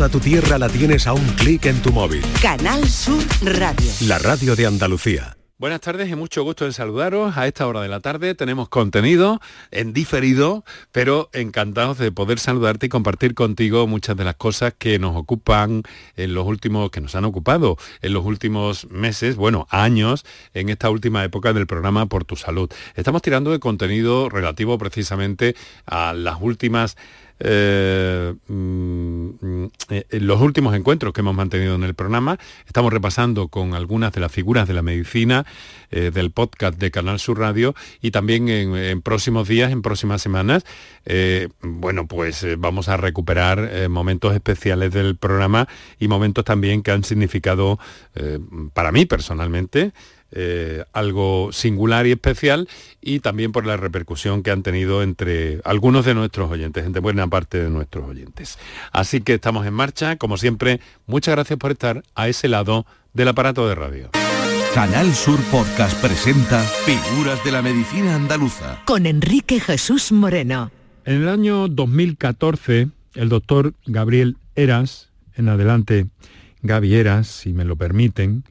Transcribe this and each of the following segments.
A tu tierra la tienes a un clic en tu móvil. Canal Sur Radio. La radio de Andalucía. Buenas tardes y mucho gusto en saludaros. A esta hora de la tarde tenemos contenido en diferido, pero encantados de poder saludarte y compartir contigo muchas de las cosas que nos ocupan en los últimos, que nos han ocupado en los últimos meses, bueno, años, en esta última época del programa Por tu Salud. Estamos tirando de contenido relativo precisamente a las últimas eh, mm, eh, los últimos encuentros que hemos mantenido en el programa. Estamos repasando con algunas de las figuras de la medicina eh, del podcast de Canal Sur Radio y también en, próximos días, en próximas semanas, bueno, pues vamos a recuperar momentos especiales del programa y momentos también que han significado para mí personalmente eh, algo singular y especial y también por la repercusión que han tenido entre algunos de nuestros oyentes, entre buena parte de nuestros oyentes. Así que estamos en marcha, como siempre, muchas gracias por estar a ese lado del aparato de radio. Canal Sur Podcast presenta Figuras de la Medicina Andaluza. Con Enrique Jesús Moreno. En el año 2014, el doctor Gabriel Eras, en adelante Gaby Eras, si me lo permiten,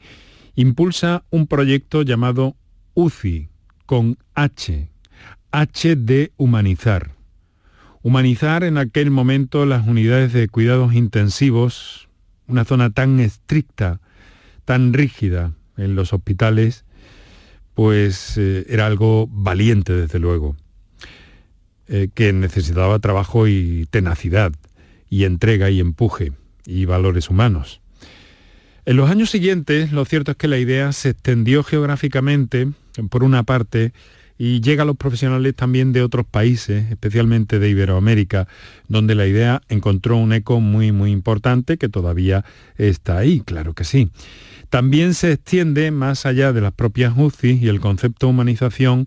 impulsa un proyecto llamado UCI, con H, H de humanizar. Humanizar en aquel momento las unidades de cuidados intensivos, una zona tan estricta, tan rígida en los hospitales, pues eh, era algo valiente desde luego, eh, que necesitaba trabajo y tenacidad, y entrega y empuje, y valores humanos. En los años siguientes, lo cierto es que la idea se extendió geográficamente, por una parte, y llega a los profesionales también de otros países, especialmente de Iberoamérica, donde la idea encontró un eco muy, muy importante que todavía está ahí, claro que sí. También se extiende más allá de las propias UCI y el concepto de humanización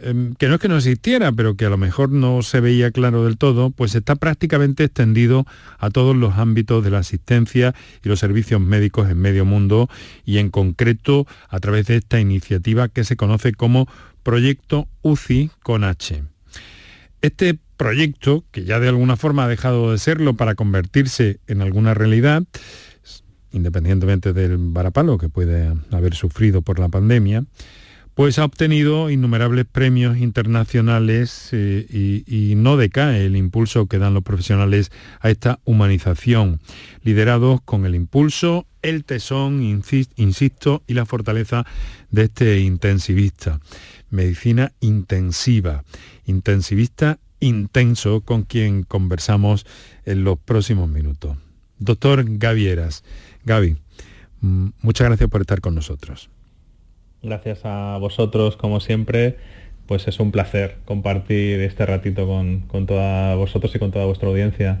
Em, que no es que no existiera, pero que a lo mejor no se veía claro del todo, pues está prácticamente extendido a todos los ámbitos de la asistencia y los servicios médicos en medio mundo y en concreto a través de esta iniciativa que se conoce como Proyecto UCI con H. Este proyecto, que ya de alguna forma ha dejado de serlo para convertirse en alguna realidad, independientemente del varapalo que puede haber sufrido por la pandemia, pues ha obtenido innumerables premios internacionales eh, y, no decae el impulso que dan los profesionales a esta humanización, liderados con el impulso, el tesón, insisto, y la fortaleza de este intensivista. Medicina intensiva, intensivista intenso con quien conversamos en los próximos minutos. Doctor Gavieras, Gaby, mm, muchas gracias por estar con nosotros. Gracias a vosotros, como siempre, pues es un placer compartir este ratito con, todos vosotros y con toda vuestra audiencia.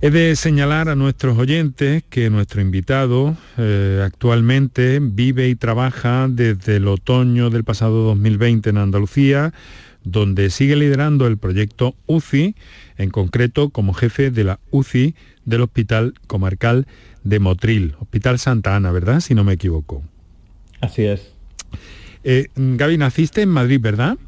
He de señalar a nuestros oyentes que nuestro invitado eh, actualmente vive y trabaja desde el otoño del pasado 2020 en Andalucía, donde sigue liderando el proyecto UCI, en concreto como jefe de la UCI del Hospital Comarcal de Motril, Hospital Santa Ana, ¿verdad? Si no me equivoco. Así es. Eh, Gaby, naciste en Madrid, ¿verdad?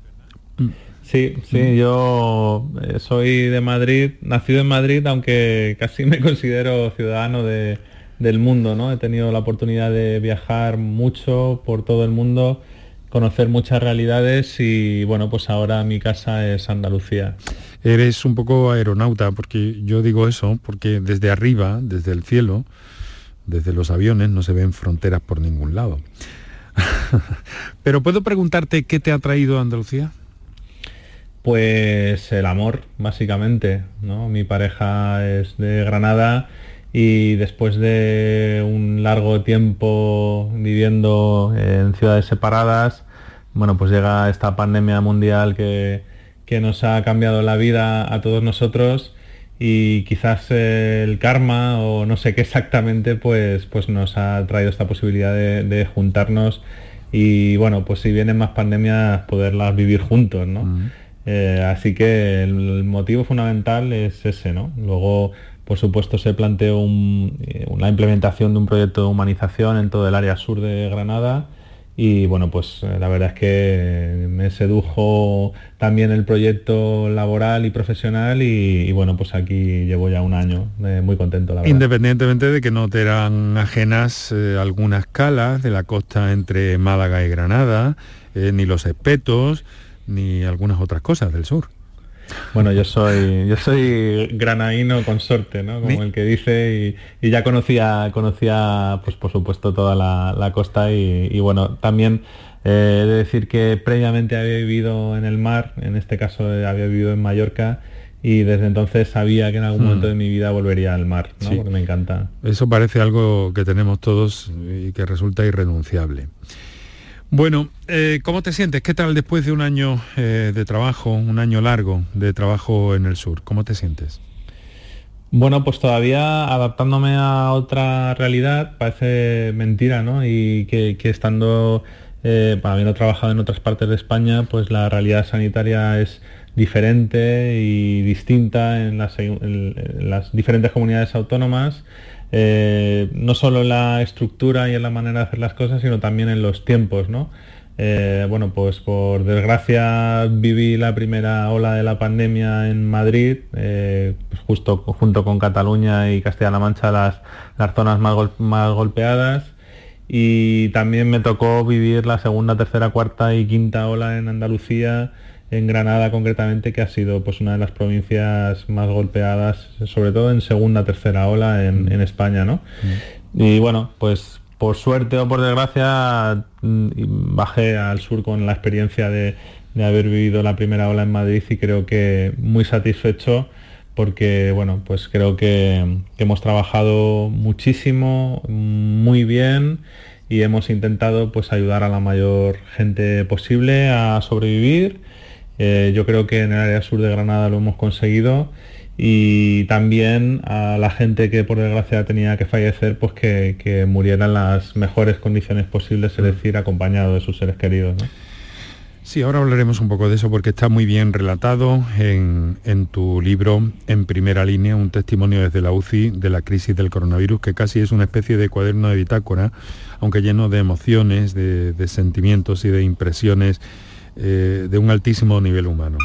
Sí, sí, yo eh, soy de Madrid, nacido en Madrid, aunque casi me considero ciudadano del mundo, ¿no? He tenido la oportunidad de viajar mucho por todo el mundo, conocer muchas realidades y bueno, pues ahora mi casa es Andalucía. Eres un poco aeronauta, porque yo digo eso, porque desde arriba, desde el cielo, desde los aviones, no se ven fronteras por ningún lado. Pero puedo preguntarte qué te ha traído Andalucía. Pues el amor, básicamente. ¿no? Mi pareja es de Granada y después de un largo tiempo viviendo en ciudades separadas, bueno, pues llega esta pandemia mundial que, que nos ha cambiado la vida a todos nosotros y quizás el karma o no sé qué exactamente pues, pues nos ha traído esta posibilidad de, juntarnos y bueno, pues si vienen más pandemias poderlas vivir juntos, ¿no? Eh, así que el, motivo fundamental es ese, ¿no? Luego, por supuesto, se planteó un, eh, una implementación de un proyecto de humanización en todo el área sur de Granada y bueno, pues eh, la verdad es que me sedujo también el proyecto laboral y profesional y, bueno, pues aquí llevo ya un año, eh, muy contento. Independientemente de que no te eran ajenas eh, algunas calas de la costa entre Málaga y Granada, ni los espetos, ni algunas otras cosas del sur. Bueno, yo soy, yo soy granaíno consorte, ¿no? Como el que dice, y, ya conocía, conocía, pues por supuesto, toda la, costa y, bueno, también eh, he de decir que previamente había vivido en el mar, en este caso eh, había vivido en Mallorca, y desde entonces sabía que en algún hmm. momento de mi vida volvería al mar, ¿no? porque me encanta. Eso parece algo que tenemos todos y que resulta irrenunciable. Bueno, eh, ¿cómo te sientes? ¿Qué tal después de un año eh, de trabajo, un año largo de trabajo en el sur? ¿Cómo te sientes? Bueno, pues todavía adaptándome a otra realidad, parece mentira, ¿no? Y que, estando, eh, habiendo trabajado en otras partes de España, pues la realidad sanitaria es diferente y distinta en las diferentes comunidades autónomas. Eh, no solo en la estructura y en la manera de hacer las cosas, sino también en los tiempos, ¿no? Eh, bueno, pues por desgracia viví la primera ola de la pandemia en Madrid, eh, pues justo junto con Cataluña y Castilla-La Mancha las, las zonas más, más golpeadas y también me tocó vivir la segunda, tercera, cuarta y quinta ola en Andalucía en Granada concretamente, que ha sido pues una de las provincias más golpeadas, sobre todo en segunda, tercera ola en, mm. España, ¿no? Mm. Y bueno, pues por suerte o por desgracia mm, bajé al sur con la experiencia de, haber vivido la primera ola en Madrid y creo que muy satisfecho porque bueno, pues creo que, que hemos trabajado muchísimo, muy bien y hemos intentado pues ayudar a la mayor gente posible a sobrevivir eh, yo creo que en el área sur de Granada lo hemos conseguido y también a la gente que por desgracia tenía que fallecer, pues que, muriera en las mejores condiciones posibles, es mm. decir, acompañado de sus seres queridos. Sí, ahora hablaremos un poco de eso porque está muy bien relatado en, tu libro En primera línea, un testimonio desde la UCI de la crisis del coronavirus, que casi es una especie de cuaderno de bitácora, aunque lleno de emociones, de sentimientos y de impresiones eh, de un altísimo nivel humano.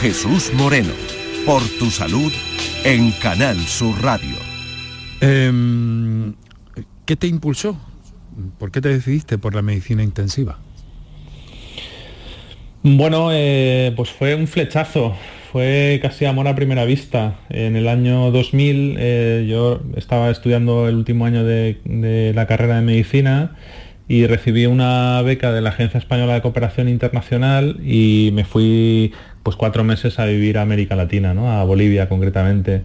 Jesús Moreno, por tu salud en Canal Sur Radio. Em, ¿Qué te impulsó? ¿Por qué te decidiste por la medicina intensiva? Bueno, eh, pues fue un flechazo, fue casi amor a primera vista. En el año 2000 eh, yo estaba estudiando el último año de, la carrera de medicina y recibí una beca de la Agencia Española de Cooperación Internacional y me fui pues cuatro meses a vivir a América Latina, ¿no? a Bolivia concretamente.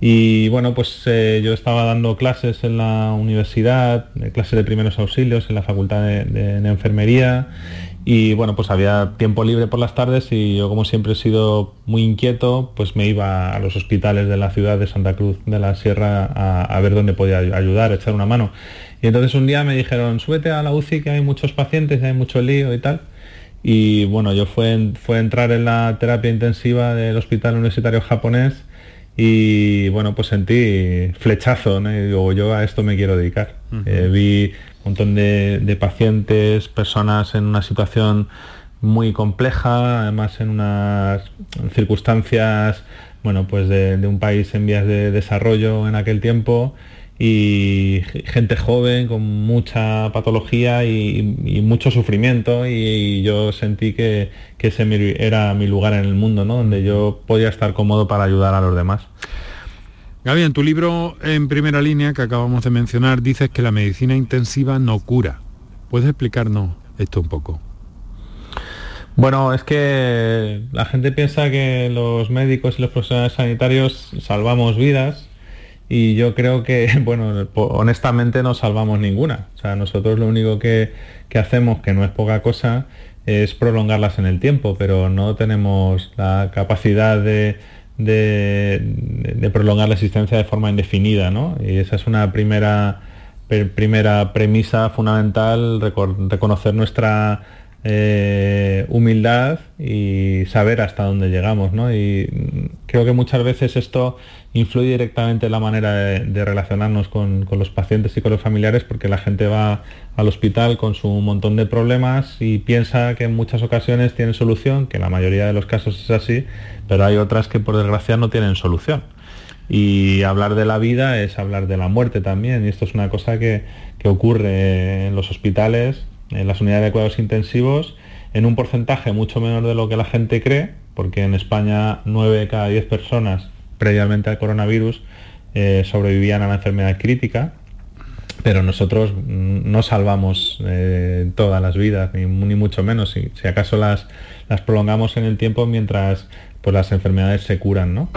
Y bueno, pues eh, yo estaba dando clases en la universidad, clases de primeros auxilios en la Facultad de Enfermería y bueno, pues había tiempo libre por las tardes y yo como siempre he sido muy inquieto, pues me iba a los hospitales de la ciudad de Santa Cruz de la Sierra a, ver dónde podía ayudar, echar una mano. Y entonces un día me dijeron, súbete a la UCI que hay muchos pacientes, hay mucho lío y tal. Y bueno, yo fue, fue entrar en la terapia intensiva del Hospital Universitario Japonés y bueno, pues sentí flechazo, ¿no? y digo, yo a esto me quiero dedicar. Eh, vi un montón de, pacientes, personas en una situación muy compleja, además en unas circunstancias, bueno, pues de, un país en vías de desarrollo en aquel tiempo y gente joven con mucha patología y, mucho sufrimiento y, yo sentí que, que, ese era mi lugar en el mundo, ¿no? donde yo podía estar cómodo para ayudar a los demás. Gaby, en tu libro en primera línea que acabamos de mencionar dices que la medicina intensiva no cura. ¿Puedes explicarnos esto un poco? Bueno, es que la gente piensa que los médicos y los profesionales sanitarios salvamos vidas y yo creo que, bueno, honestamente no salvamos ninguna. O sea, nosotros lo único que, que hacemos, que no es poca cosa, es prolongarlas en el tiempo, pero no tenemos la capacidad de de, prolongar la existencia de forma indefinida, ¿no? Y esa es una primera, primera premisa fundamental, reconocer nuestra eh, humildad y saber hasta dónde llegamos, ¿no? Y creo que muchas veces esto influye directamente en la manera de, relacionarnos con, los pacientes y con los familiares porque la gente va al hospital con su montón de problemas y piensa que en muchas ocasiones tienen solución, que en la mayoría de los casos es así, pero hay otras que por desgracia no tienen solución. Y hablar de la vida es hablar de la muerte también, y esto es una cosa que, que ocurre en los hospitales, en las unidades de cuidados intensivos, en un porcentaje mucho menor de lo que la gente cree, porque en España 9 de cada 10 personas previamente al coronavirus eh, sobrevivían a la enfermedad crítica, pero nosotros no salvamos eh, todas las vidas, ni, mucho menos, si, si acaso las, las prolongamos en el tiempo mientras pues, las enfermedades se curan, ¿no?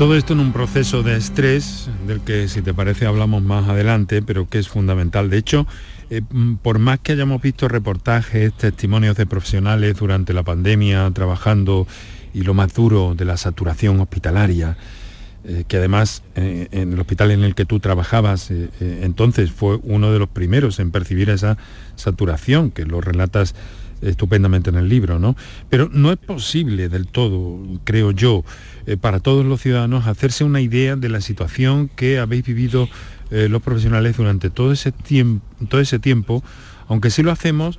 Todo esto en un proceso de estrés, del que si te parece hablamos más adelante, pero que es fundamental. De hecho, eh, mm, por más que hayamos visto reportajes, testimonios de profesionales durante la pandemia trabajando y lo más duro de la saturación hospitalaria, eh, que además eh, en el hospital en el que tú trabajabas entonces fue uno de los primeros en percibir esa saturación, que lo relatas estupendamente en el libro, ¿no? Pero no es posible del todo, creo yo, eh, para todos los ciudadanos hacerse una idea de la situación que habéis vivido eh, los profesionales durante todo ese, tiempo, aunque sí lo hacemos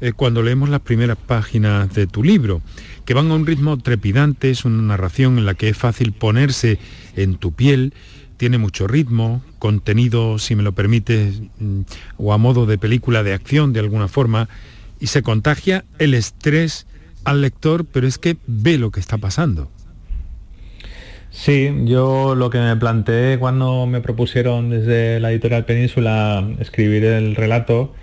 eh, cuando leemos las primeras páginas de tu libro, que van a un ritmo trepidante, es una narración en la que es fácil ponerse en tu piel, tiene mucho ritmo, contenido, si me lo permites, mm, o a modo de película de acción de alguna forma, y se contagia el estrés al lector, pero es que ve lo que está pasando. Sí, yo lo que me planteé cuando me propusieron desde la editorial Península escribir el relato,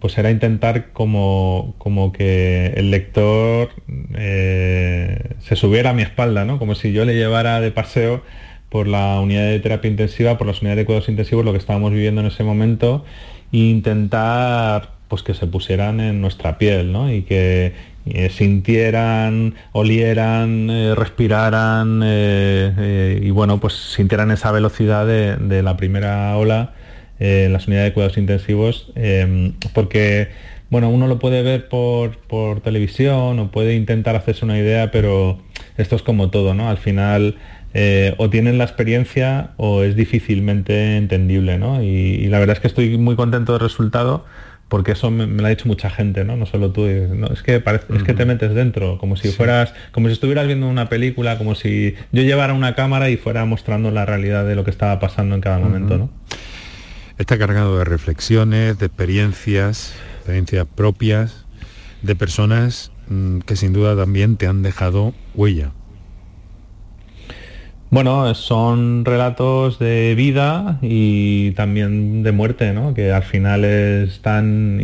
pues era intentar como, como que el lector eh, se subiera a mi espalda, ¿no? Como si yo le llevara de paseo por la unidad de terapia intensiva, por las unidades de cuidados intensivos, lo que estábamos viviendo en ese momento, e intentar pues que se pusieran en nuestra piel, ¿no? Y que, eh, sintieran, olieran, eh, respiraran eh, y bueno, pues sintieran esa velocidad de, la primera ola en las unidades de cuidados intensivos, porque bueno, uno lo puede ver por, por, televisión o puede intentar hacerse una idea, pero esto es como todo, ¿no? Al final o tienen la experiencia o es difícilmente entendible, ¿no? y la verdad es que estoy muy contento del resultado porque eso me, lo ha dicho mucha gente, ¿no? No solo tú. es, que es que te metes dentro, como si fueras, como si estuvieras viendo una película, como si yo llevara una cámara y fuera mostrando la realidad de lo que estaba pasando en cada momento, ¿no? Está cargado de reflexiones, de experiencias, experiencias propias, de personas mm, que sin duda también te han dejado huella. Bueno, son relatos de vida y también de muerte, ¿no? Que al final están,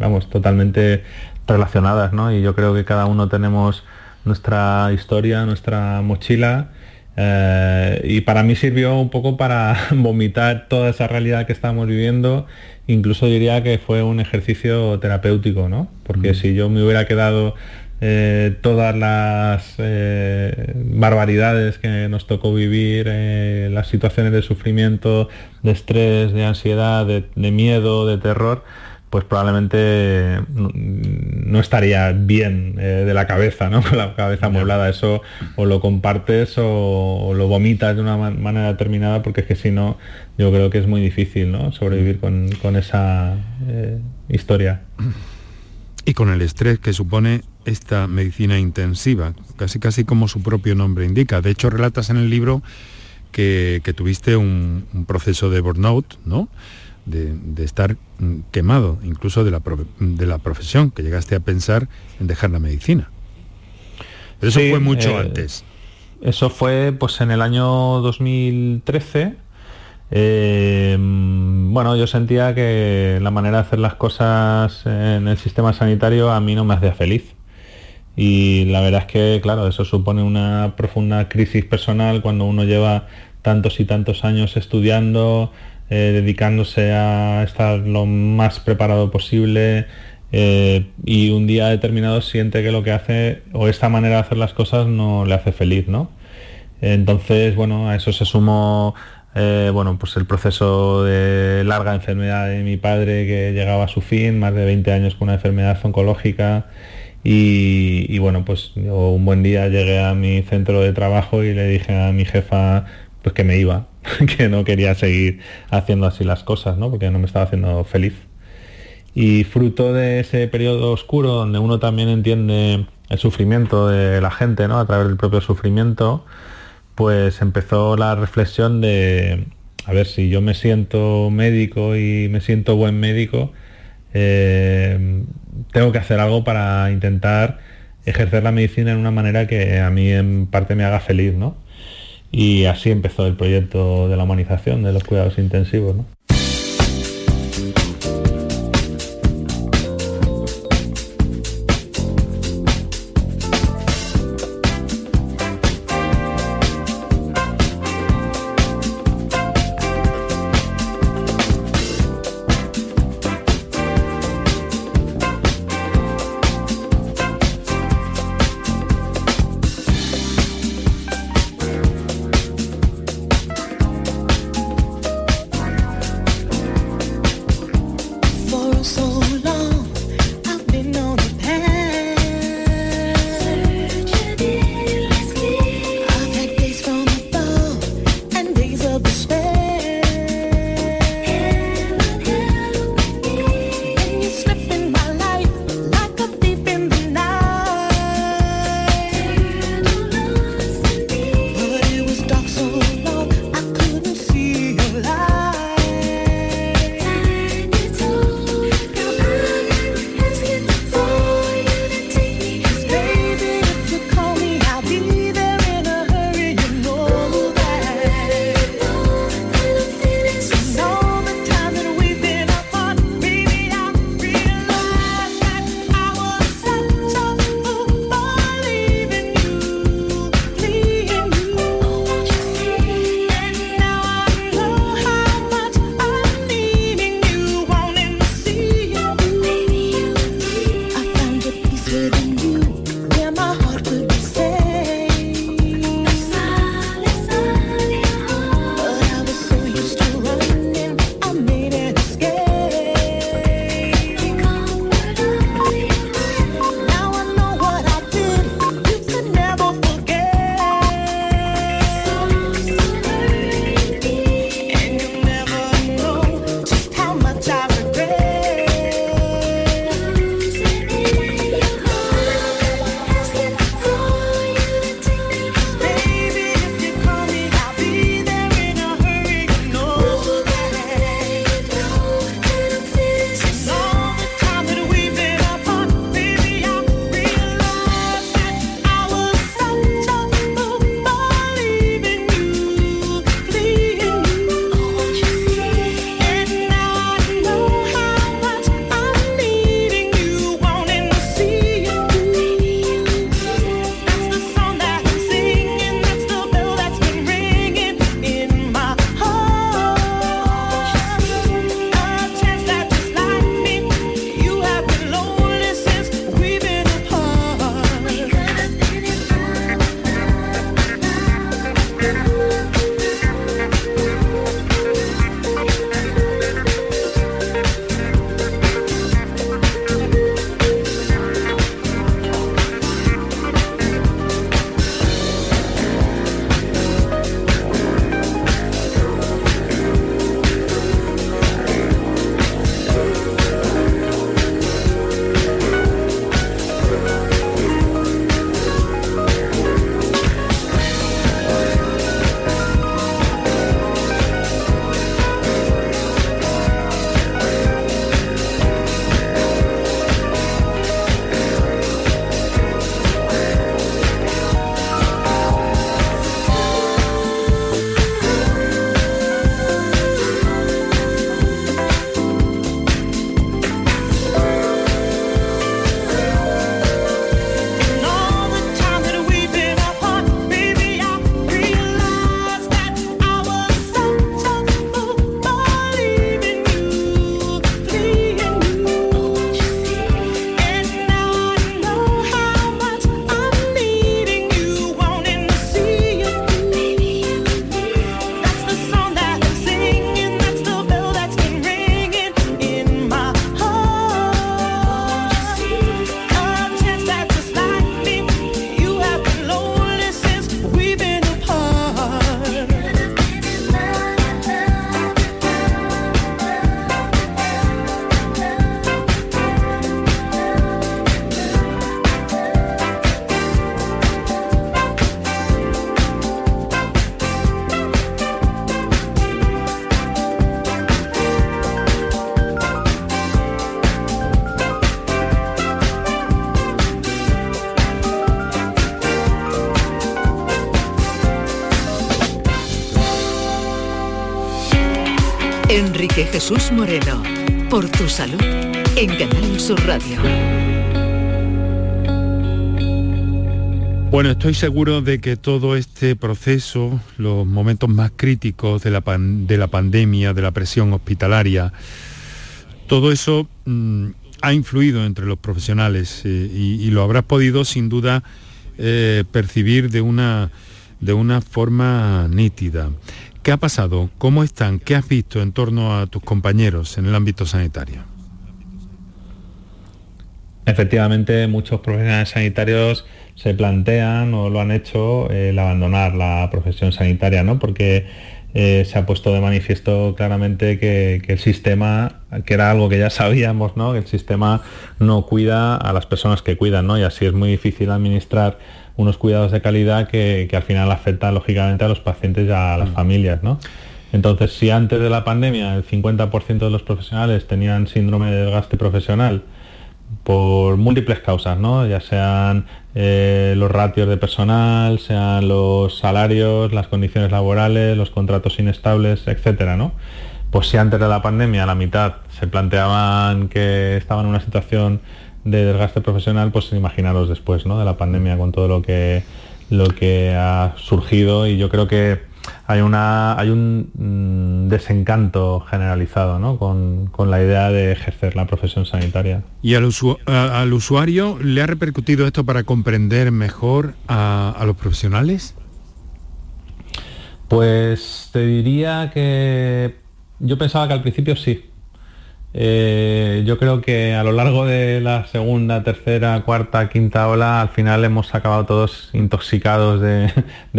vamos, totalmente relacionadas, ¿no? Y yo creo que cada uno tenemos nuestra historia, nuestra mochila. Eh, y para mí sirvió un poco para vomitar toda esa realidad que estamos viviendo. Incluso diría que fue un ejercicio terapéutico, ¿no? Porque mm. si yo me hubiera quedado eh, todas las eh, barbaridades que nos tocó vivir, eh, las situaciones de sufrimiento, de estrés, de ansiedad, de, miedo, de terror, pues probablemente no estaría bien de la cabeza, ¿no? Con la cabeza amueblada. Eso o lo compartes o, lo vomitas de una manera determinada, porque es que si no, yo creo que es muy difícil, ¿no? Sobrevivir con, con esa historia. Y con el estrés que supone esta medicina intensiva, casi casi como su propio nombre indica. De hecho, relatas en el libro que, tuviste un, proceso de burnout, ¿no? De, estar mm, quemado, incluso de la, de la profesión, que llegaste a pensar en dejar la medicina. Pero eso fue mucho eh, antes. Eso fue pues en el año 2013. Eh, bueno, yo sentía que la manera de hacer las cosas en el sistema sanitario a mí no me hacía feliz. Y la verdad es que, claro, eso supone una profunda crisis personal cuando uno lleva tantos y tantos años estudiando, eh, dedicándose a estar lo más preparado posible eh, y un día determinado siente que lo que hace o esta manera de hacer las cosas no le hace feliz, ¿no? Entonces, bueno, a eso se sumó eh, bueno, pues el proceso de larga enfermedad de mi padre que llegaba a su fin, más de 20 años con una enfermedad oncológica. Y, bueno, pues un buen día llegué a mi centro de trabajo y le dije a mi jefa pues que me iba, que no quería seguir haciendo así las cosas, ¿no? porque no me estaba haciendo feliz. Y fruto de ese periodo oscuro donde uno también entiende el sufrimiento de la gente, ¿no? a través del propio sufrimiento, pues empezó la reflexión de, a ver, si yo me siento médico y me siento buen médico, eh, tengo que hacer algo para intentar ejercer la medicina en una manera que a mí en parte me haga feliz, ¿no? Y así empezó el proyecto de la humanización de los cuidados intensivos, ¿no? Jesús Moreno, por tu salud, en Canal Sur Radio. Bueno, estoy seguro de que todo este proceso, los momentos más críticos de la, de la pandemia, de la presión hospitalaria, todo eso mm, ha influido entre los profesionales eh, y, lo habrás podido sin duda eh, percibir de una, de una forma nítida. ¿Qué ha pasado? ¿Cómo están? ¿Qué has visto en torno a tus compañeros en el ámbito sanitario? Efectivamente, muchos profesionales sanitarios se plantean o lo han hecho el abandonar la profesión sanitaria, ¿no? Porque eh, se ha puesto de manifiesto claramente que, el sistema, que era algo que ya sabíamos, ¿no? que el sistema no cuida a las personas que cuidan, ¿no? y así es muy difícil administrar unos cuidados de calidad que, al final afectan lógicamente a los pacientes y a las mm. familias. ¿no? Entonces, si antes de la pandemia el 50% de los profesionales tenían síndrome de desgaste profesional, por múltiples causas, ¿no? ya sean eh, los ratios de personal, sean los salarios, las condiciones laborales, los contratos inestables, etcétera, ¿no? Pues si antes de la pandemia la mitad se planteaban que estaban en una situación de desgaste profesional, pues imaginaros después ¿no? de la pandemia con todo lo que, lo que ha surgido y yo creo que hay, una, hay un mm, desencanto generalizado ¿no? con, la idea de ejercer la profesión sanitaria. ¿Y al, usuario le ha repercutido esto para comprender mejor a, los profesionales? Pues te diría que yo pensaba que al principio sí. Eh, yo creo que a lo largo de la segunda, tercera, cuarta, quinta ola, al final hemos acabado todos intoxicados de,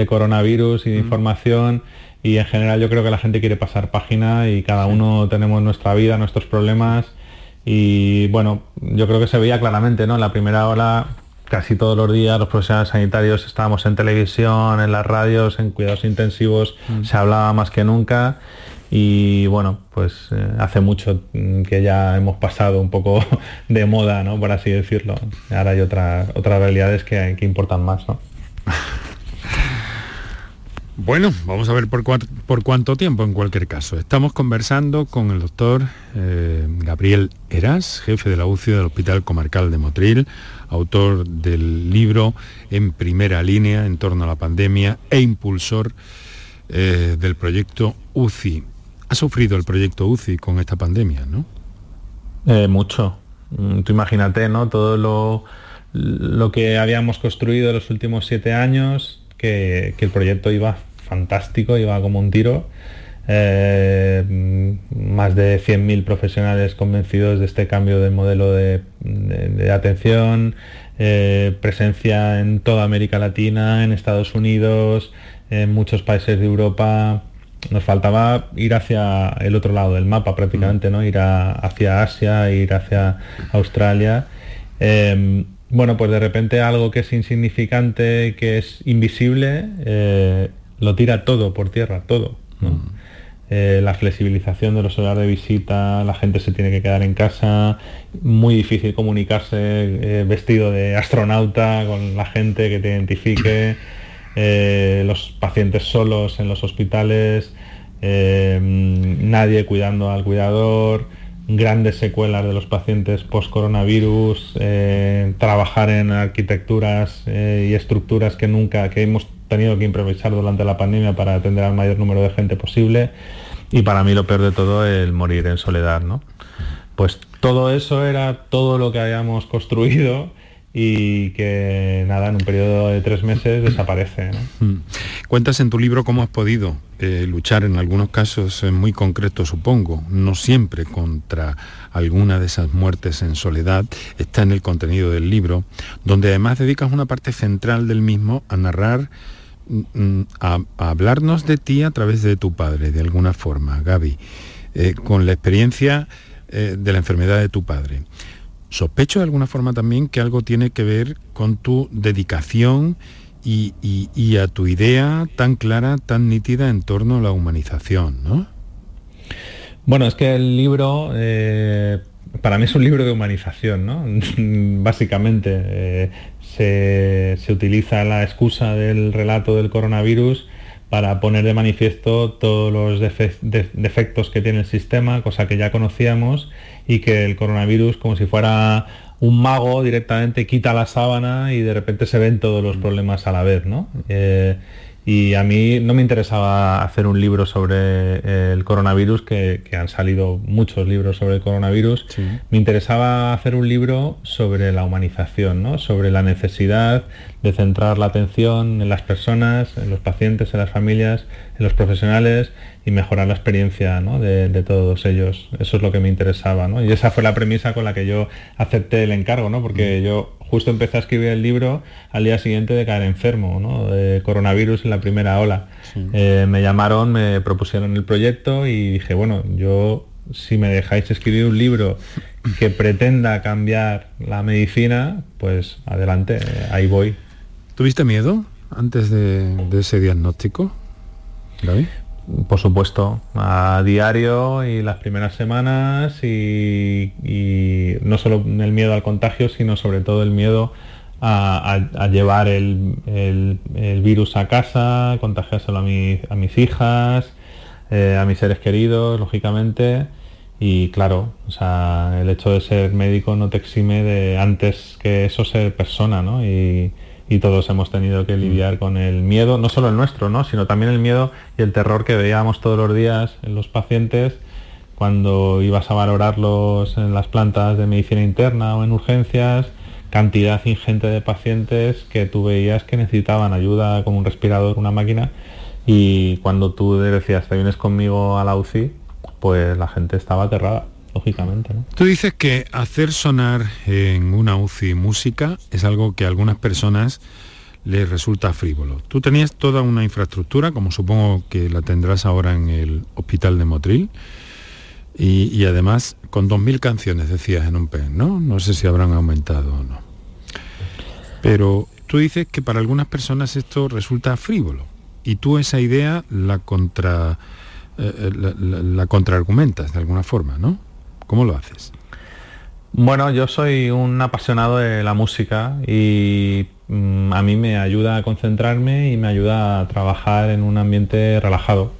coronavirus y de mm. información y en general yo creo que la gente quiere pasar página y cada uno tenemos nuestra vida, nuestros problemas y bueno, yo creo que se veía claramente, ¿no? En la primera ola casi todos los días los profesionales sanitarios estábamos en televisión, en las radios, en cuidados intensivos, mm. se hablaba más que nunca y bueno, pues eh, hace mucho que ya hemos pasado un poco de moda, ¿no? Por así decirlo. Ahora hay otras otras realidades que, que importan más, ¿no? Bueno, vamos a ver por, por, cuánto tiempo en cualquier caso. Estamos conversando con el doctor eh, Gabriel Eras, jefe de la UCI del Hospital Comarcal de Motril, autor del libro En primera línea en torno a la pandemia e impulsor eh, del proyecto UCI. Ha sufrido el proyecto UCI con esta pandemia, ¿no? Eh, mucho. Mm, tú imagínate, ¿no? Todo lo, lo, que habíamos construido los últimos siete años, que, el proyecto iba fantástico, iba como un tiro. Eh, más de 100.000 profesionales convencidos de este cambio de modelo de, atención, eh, presencia en toda América Latina, en Estados Unidos, en muchos países de Europa, nos faltaba ir hacia el otro lado del mapa prácticamente, mm. ¿no? Ir hacia Asia, ir hacia Australia. Em, bueno, pues de repente algo que es insignificante, que es invisible, eh, lo tira todo por tierra, todo. Mm. Eh, la flexibilización de los horarios de visita, la gente se tiene que quedar en casa, muy difícil comunicarse eh, vestido de astronauta con la gente que te identifique. Eh, los pacientes solos en los hospitales, eh, nadie cuidando al cuidador, grandes secuelas de los pacientes post-coronavirus, eh, trabajar en arquitecturas y estructuras que nunca, que hemos tenido que improvisar durante la pandemia para atender al mayor número de gente posible. Y para mí lo peor de todo, el morir en soledad, ¿no? Pues todo eso era todo lo que habíamos construido y que nada, en un periodo de tres meses desaparece. Mm. Cuentas en tu libro cómo has podido eh, luchar en algunos casos muy concretos, supongo, no siempre contra alguna de esas muertes en soledad, está en el contenido del libro, donde además dedicas una parte central del mismo a narrar, mm, mm, a, hablarnos de ti a través de tu padre, de alguna forma, Gaby, eh, con la experiencia eh, de la enfermedad de tu padre. Sospecho de alguna forma también que algo tiene que ver con tu dedicación y, a tu idea tan clara, tan nítida en torno a la humanización, ¿no? Bueno, es que el libro, eh, para mí es un libro de humanización, ¿no? Básicamente, eh, se, se, utiliza la excusa del relato del coronavirus para poner de manifiesto todos los defectos que tiene el sistema, cosa que ya conocíamos, y que el coronavirus, como si fuera un mago, directamente quita la sábana y de repente se ven todos los problemas a la vez. ¿no? Eh, y a mí no me interesaba hacer un libro sobre el coronavirus, que, han salido muchos libros sobre el coronavirus. Me interesaba hacer un libro sobre la humanización, ¿no? sobre la necesidad de centrar la atención en las personas, en los pacientes, en las familias, en los profesionales y mejorar la experiencia de, todos ellos. Eso es lo que me interesaba. Y esa fue la premisa con la que yo acepté el encargo, ¿no? porque mm. yo justo empecé a escribir el libro al día siguiente de caer enfermo, ¿no? de coronavirus en la primera ola. Eh, me llamaron, me propusieron el proyecto y dije, bueno, yo si me dejáis escribir un libro que pretenda cambiar la medicina, pues adelante, ahí voy. ¿Tuviste miedo antes de, ese diagnóstico, David? Por supuesto, a diario y las primeras semanas y, no solo el miedo al contagio, sino sobre todo el miedo a, llevar el, virus a casa, contagiárselo a, a mis hijas, eh, a mis seres queridos, lógicamente. Y claro, o sea, el hecho de ser médico no te exime de antes que eso ser persona, ¿no? Y, y todos hemos tenido que lidiar con el miedo, no solo el nuestro, ¿no? sino también el miedo y el terror que veíamos todos los días en los pacientes cuando ibas a valorarlos en las plantas de medicina interna o en urgencias, cantidad ingente de pacientes que tú veías que necesitaban ayuda con un respirador, una máquina, y cuando tú decías, te vienes conmigo a la UCI, pues la gente estaba aterrada Tú dices que hacer sonar en una UCI música es algo que a algunas personas les resulta frívolo. Tú tenías toda una infraestructura, como supongo que la tendrás ahora en el hospital de Motril, y, además con 2.000 canciones, decías en un PEN, ¿no? No sé si habrán aumentado o no. Pero tú dices que para algunas personas esto resulta frívolo, y tú esa idea la contra... Eh, eh, la, la contraargumentas de alguna forma, ¿no? ¿Cómo lo haces? Bueno, yo soy un apasionado de la música y mm, a mí me ayuda a concentrarme y me ayuda a trabajar en un ambiente relajado.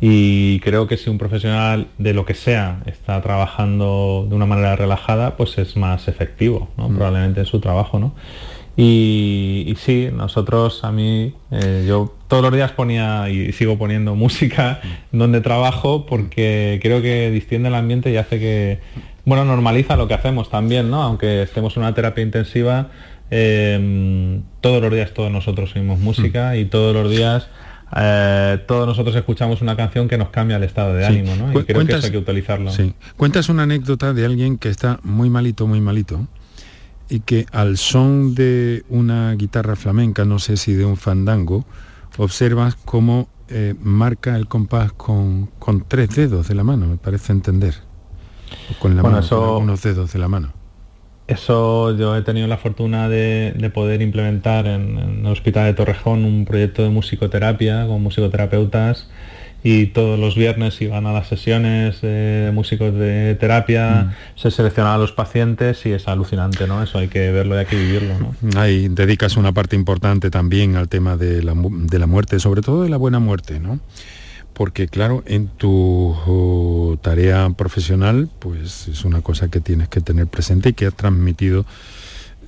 Y creo que si un profesional de lo que sea está trabajando de una manera relajada, pues es más efectivo, mm. probablemente en su trabajo. ¿no? Y, sí, nosotros, a mí, eh, yo todos los días ponía y sigo poniendo música donde trabajo porque creo que distiende el ambiente y hace que, bueno, normaliza lo que hacemos también, ¿no? Aunque estemos en una terapia intensiva, em, todos los días todos nosotros oímos música y todos los días eh, todos nosotros escuchamos una canción que nos cambia el estado de ánimo, ¿no? Y creo que eso hay que utilizarlo. Sí. Cuentas una anécdota de alguien que está muy malito, muy malito, y que al son de una guitarra flamenca, no sé si de un fandango, observas cómo eh, marca el compás con, tres dedos de la mano, me parece entender. Con la mano, unos dedos de la mano. Eso yo he tenido la fortuna de, poder implementar en, en, el Hospital de Torrejón un proyecto de musicoterapia con musicoterapeutas y todos los viernes iban a las sesiones de músicos de terapia, mm. se seleccionaban los pacientes y es alucinante, ¿no? Eso hay que verlo y hay que vivirlo, ¿no? Ahí dedicas una parte importante también al tema de la, de la muerte, sobre todo de la buena muerte, ¿no? Porque claro, en tu oh, tarea profesional, pues es una cosa que tienes que tener presente y que has transmitido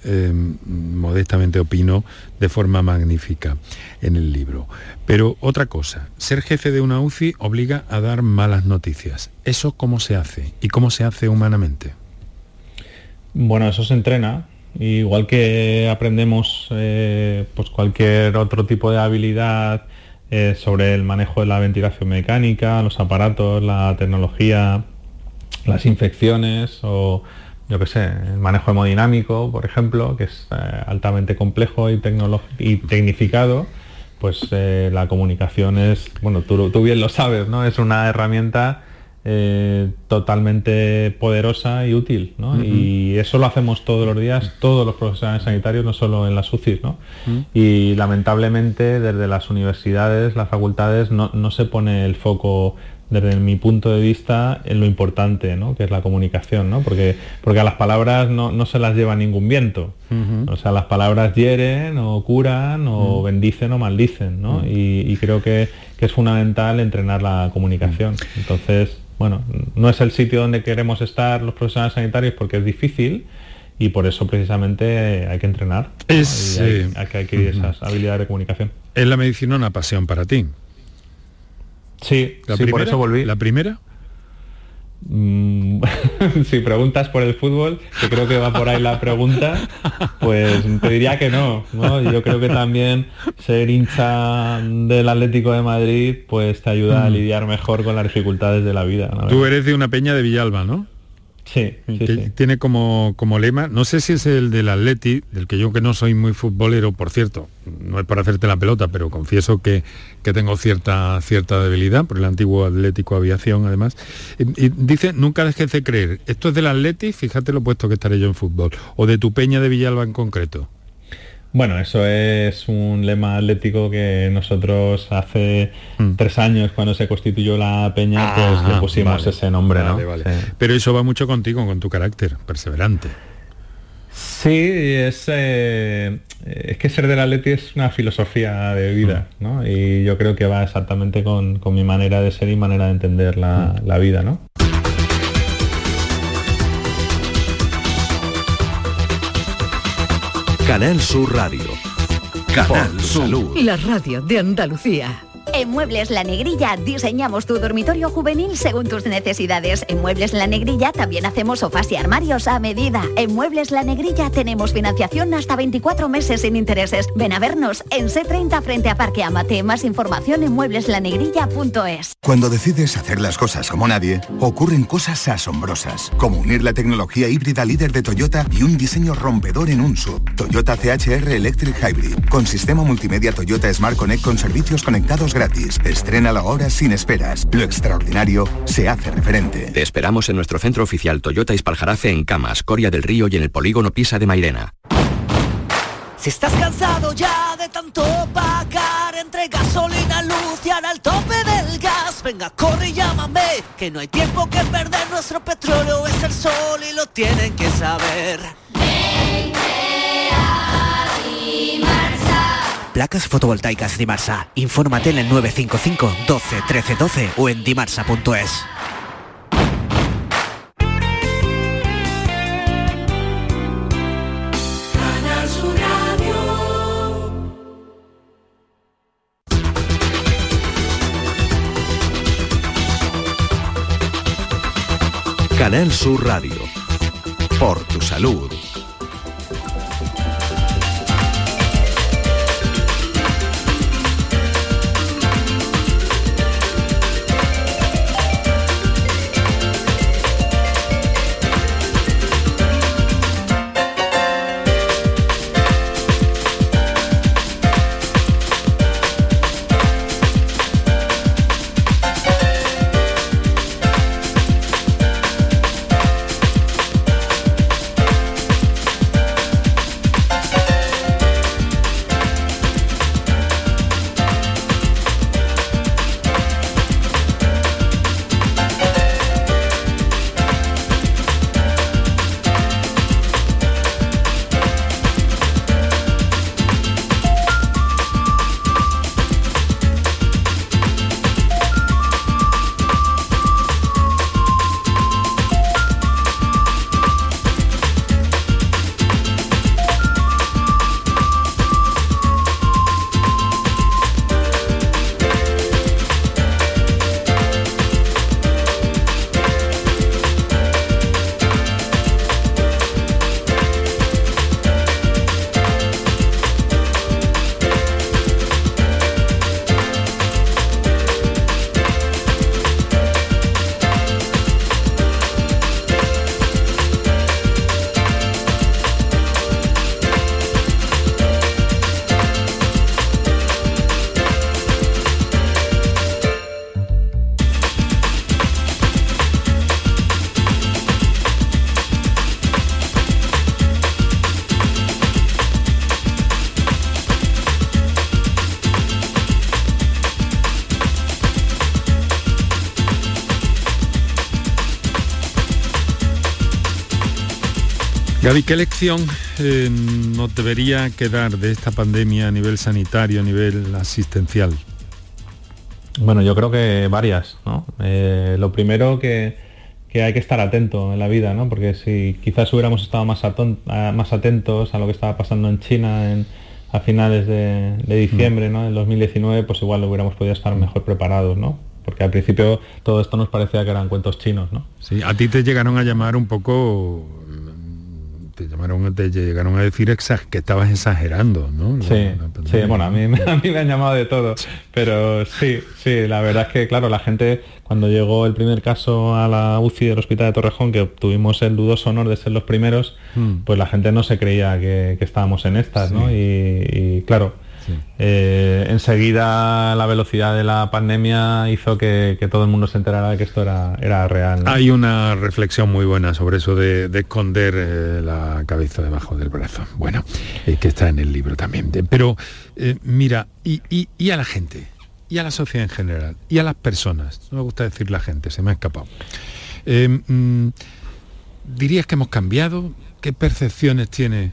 Em, modestamente opino, de forma magnífica en el libro. Pero otra cosa, ser jefe de una UCI obliga a dar malas noticias. ¿Eso cómo se hace? ¿Y cómo se hace humanamente? Bueno, eso se entrena. Igual que aprendemos eh, pues cualquier otro tipo de habilidad eh, sobre el manejo de la ventilación mecánica, los aparatos, la tecnología, las infecciones o yo qué sé, el manejo hemodinámico, por ejemplo, que es eh, altamente complejo y, y tecnificado, pues eh, la comunicación es, bueno, tú, tú, bien lo sabes, ¿no? Es una herramienta eh, totalmente poderosa y útil, ¿no? Y eso lo hacemos todos los días, todos los profesionales sanitarios, no solo en las UCIs, ¿no? Y lamentablemente desde las universidades, las facultades, no, no se pone el foco desde mi punto de vista, en lo importante, ¿no? que es la comunicación, ¿no? porque, porque a las palabras no, se las lleva ningún viento. O sea, las palabras hieren o curan o bendicen o maldicen, ¿no? y, creo que, es fundamental entrenar la comunicación. Entonces, bueno, no es el sitio donde queremos estar los profesionales sanitarios porque es difícil, y por eso precisamente hay que entrenar. Es, hay, hay, que esas habilidades de comunicación. ¿Es la medicina una pasión para ti? Sí, ¿La por eso volví. ¿La primera? Mm, si preguntas por el fútbol, que creo que va por ahí la pregunta, pues te diría que no, Yo creo que también ser hincha del Atlético de Madrid, pues te ayuda a mm. lidiar mejor con las dificultades de la vida. Tú eres de una peña de Villalba, ¿no? Sí, Tiene como, como lema, no sé si es el del Atleti, del que yo que no soy muy futbolero, por cierto, no es para hacerte la pelota, pero confieso que, tengo cierta, cierta debilidad por el antiguo Atlético Aviación, además. Y, dice, nunca dejes de creer. ¿Esto es del Atleti? Fíjate lo puesto que estaré yo en fútbol. ¿O de tu peña de Villalba en concreto? Bueno, eso es un lema atlético que nosotros hace mm. tres años, cuando se constituyó la peña, pues le pusimos ese nombre, ¿no? Pero eso va mucho contigo, con tu carácter, perseverante. Sí, es, eh, es que ser del atleti es una filosofía de vida, mm. ¿no? Y yo creo que va exactamente con, mi manera de ser y manera de entender la, mm. la vida, ¿no? Canal Sur Radio. Canal Sur. La radio de Andalucía. En Muebles La Negrilla diseñamos tu dormitorio juvenil según tus necesidades. En Muebles La Negrilla también hacemos sofás y armarios a medida. En Muebles La Negrilla tenemos financiación hasta 24 meses sin intereses. Ven a vernos en C30 frente a Parque Amate. Más información en muebleslanegrilla.es. Cuando decides hacer las cosas como nadie, ocurren cosas asombrosas, como unir la tecnología híbrida líder de Toyota y un diseño rompedor en un sub. Toyota CHR Electric Hybrid, con sistema multimedia Toyota Smart Connect con servicios conectados gratis. la ahora sin esperas. Lo extraordinario se hace referente. Te esperamos en nuestro centro oficial Toyota Ispaljarafe en Camas, Coria del Río y en el polígono Pisa de Mairena. Si estás cansado ya de tanto pagar entre gasolina, luz y ahora al tope del gas, venga, corre y llámame, que no hay tiempo que perder, nuestro petróleo es el sol y lo tienen que saber. Placas fotovoltaicas Dimarsa. Infórmate en el 955 12 13 12 o en dimarsa.es. Canal Sur Radio. Por tu salud. Gaby, ¿qué lección eh, nos debería quedar de esta pandemia a nivel sanitario, a nivel asistencial? Bueno, yo creo que varias, ¿no? Eh, lo primero que, hay que estar atento en la vida, ¿no? Porque si quizás hubiéramos estado más, más atentos a lo que estaba pasando en China en, a finales de, diciembre, ¿no? En 2019, pues igual hubiéramos podido estar mejor preparados, ¿no? Porque al principio todo esto nos parecía que eran cuentos chinos, ¿no? Sí, a ti te llegaron a llamar un poco te llamaron, te llegaron a decir que estabas exagerando, ¿no? Sí, sí, bueno, a mí, a mí me han llamado de todo, pero sí, sí, la verdad es que, claro, la gente, cuando llegó el primer caso a la UCI del Hospital de Torrejón, que obtuvimos el dudoso honor de ser los primeros, hmm. pues la gente no se creía que, estábamos en estas, ¿no? y claro, eh, enseguida la velocidad de la pandemia hizo que, todo el mundo se enterara de que esto era, era real. Hay una reflexión muy buena sobre eso de, esconder eh, la cabeza debajo del brazo. Bueno, eh, que está en el libro también. Pero mira, y, a la gente, y a la sociedad en general, y a las personas, no me gusta decir la gente, se me ha escapado. Mm, ¿Dirías que hemos cambiado? ¿Qué percepciones tiene?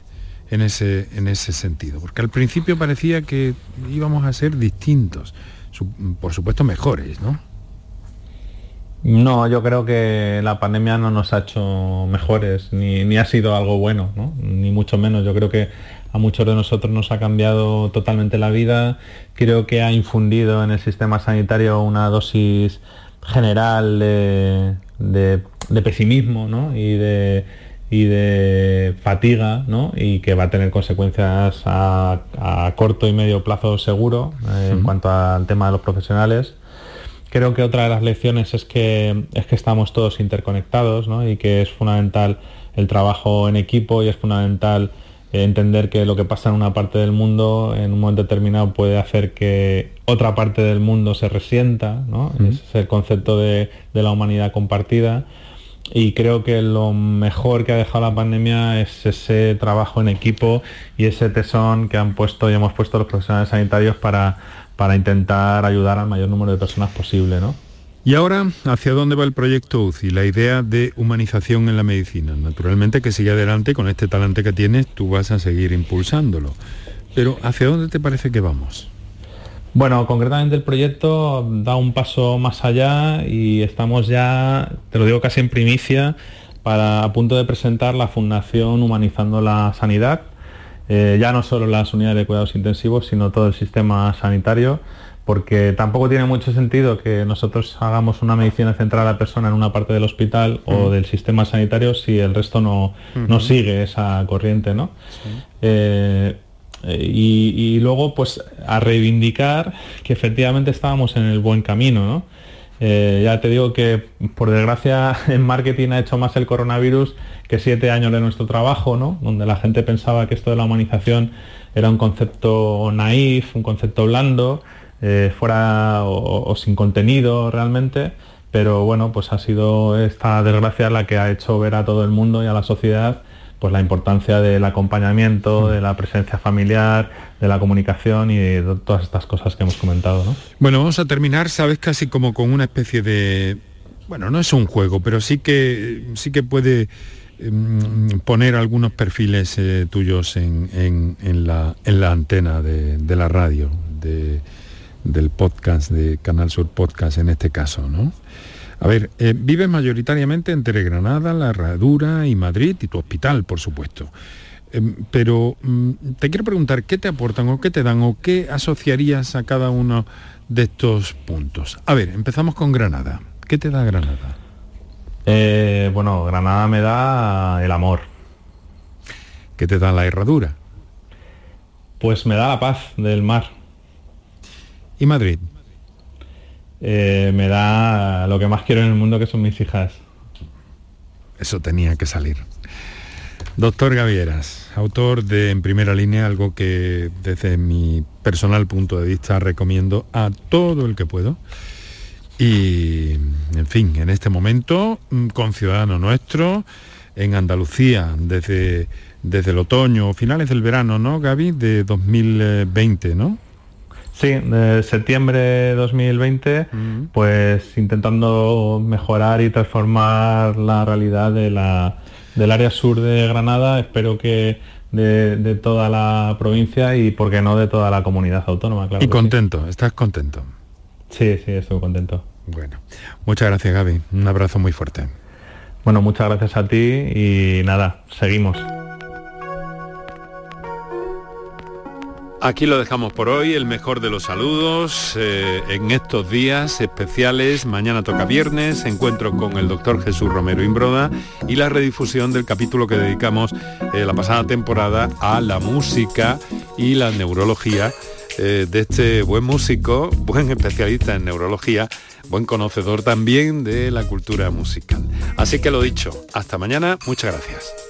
En ese, en ese sentido. Porque al principio parecía que íbamos a ser distintos, por supuesto mejores, ¿no? No, yo creo que la pandemia no nos ha hecho mejores, ni, ha sido algo bueno, ¿no? ni mucho menos. Yo creo que a muchos de nosotros nos ha cambiado totalmente la vida. Creo que ha infundido en el sistema sanitario una dosis general de, de pesimismo ¿no? y de y de fatiga ¿no? y que va a tener consecuencias a, corto y medio plazo seguro eh, en cuanto al tema de los profesionales. Creo que otra de las lecciones es que, es que estamos todos interconectados ¿no? y que es fundamental el trabajo en equipo y es fundamental entender que lo que pasa en una parte del mundo en un momento determinado puede hacer que otra parte del mundo se resienta, ¿no? es el concepto de, de la humanidad compartida y creo que lo mejor que ha dejado la pandemia es ese trabajo en equipo y ese tesón que han puesto y hemos puesto los profesionales sanitarios para, para intentar ayudar al mayor número de personas posible. ¿no? Y ahora, ¿hacia dónde va el proyecto UCI? La idea de humanización en la medicina. Naturalmente que sigue adelante con este talante que tienes, tú vas a seguir impulsándolo. Pero ¿hacia dónde te parece que vamos? Bueno, concretamente el proyecto da un paso más allá y estamos ya, te lo digo casi en primicia, para a punto de presentar la Fundación Humanizando la Sanidad, eh, ya no solo las unidades de cuidados intensivos, sino todo el sistema sanitario, porque tampoco tiene mucho sentido que nosotros hagamos una medicina centrada a la persona en una parte del hospital o del sistema sanitario si el resto no, sigue esa corriente. ¿no? Eh, y, luego pues a reivindicar que efectivamente estábamos en el buen camino. Eh, ya te digo que por desgracia en marketing ha hecho más el coronavirus que siete años de nuestro trabajo, ¿no? donde la gente pensaba que esto de la humanización era un concepto naif, un concepto blando, eh, fuera o, sin contenido realmente, pero bueno, pues ha sido esta desgracia la que ha hecho ver a todo el mundo y a la sociedad pues la importancia del acompañamiento, de la presencia familiar, de la comunicación y de todas estas cosas que hemos comentado. Bueno, vamos a terminar, sabes, casi como con una especie de... Bueno, no es un juego, pero sí que, sí que puede em, poner algunos perfiles eh, tuyos en, la, en, la, antena de, la radio, del podcast, de Canal Sur Podcast en este caso, ¿no? A ver, eh, vives mayoritariamente entre Granada, La Herradura y Madrid y tu hospital, por supuesto. Em, pero mm, te quiero preguntar, ¿qué te aportan o qué te dan o qué asociarías a cada uno de estos puntos? A ver, empezamos con Granada. ¿Qué te da Granada? Eh, bueno, Granada me da el amor. ¿Qué te da la herradura? Pues me da la paz del mar. ¿Y Madrid? Eh, me da lo que más quiero en el mundo, que son mis hijas. Eso tenía que salir. Doctor Gavieras, autor de En Primera Línea, algo que desde mi personal punto de vista recomiendo a todo el que puedo. Y, en fin, en este momento, mm, con Ciudadano Nuestro, en Andalucía, desde, desde el otoño, finales del verano, ¿no, Gaby? De 2020, ¿no? Sí, de septiembre de 2020, pues intentando mejorar y transformar la realidad de la, del área sur de Granada. Espero que de, toda la provincia y, por qué no, de toda la comunidad autónoma. Claro y contento, ¿estás contento? Sí, sí, estoy contento. Bueno, muchas gracias Gaby, un abrazo muy fuerte. Bueno, muchas gracias a ti y nada, seguimos. Aquí lo dejamos por hoy, el mejor de los saludos eh, en estos días especiales. Mañana toca viernes, encuentro con el doctor Jesús Romero Imbroda y la redifusión del capítulo que dedicamos eh, la pasada temporada a la música y la neurología eh, de este buen músico, buen especialista en neurología, buen conocedor también de la cultura musical. Así que lo dicho, hasta mañana, muchas gracias.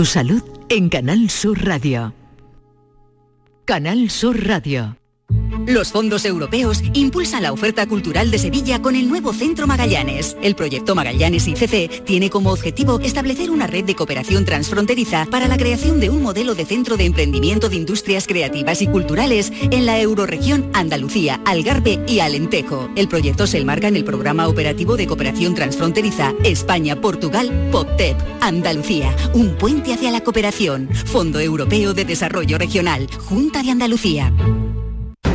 Tu salud en Canal Sur Radio. Canal Sur Radio. Los fondos europeos impulsan la oferta cultural de Sevilla con el nuevo Centro Magallanes. El proyecto Magallanes ICC tiene como objetivo establecer una red de cooperación transfronteriza para la creación de un modelo de centro de emprendimiento de industrias creativas y culturales en la euroregión Andalucía, Algarve y Alentejo. El proyecto se enmarca en el programa operativo de cooperación transfronteriza España-Portugal POPTEP. Andalucía, un puente hacia la cooperación. Fondo Europeo de Desarrollo Regional, Junta de Andalucía.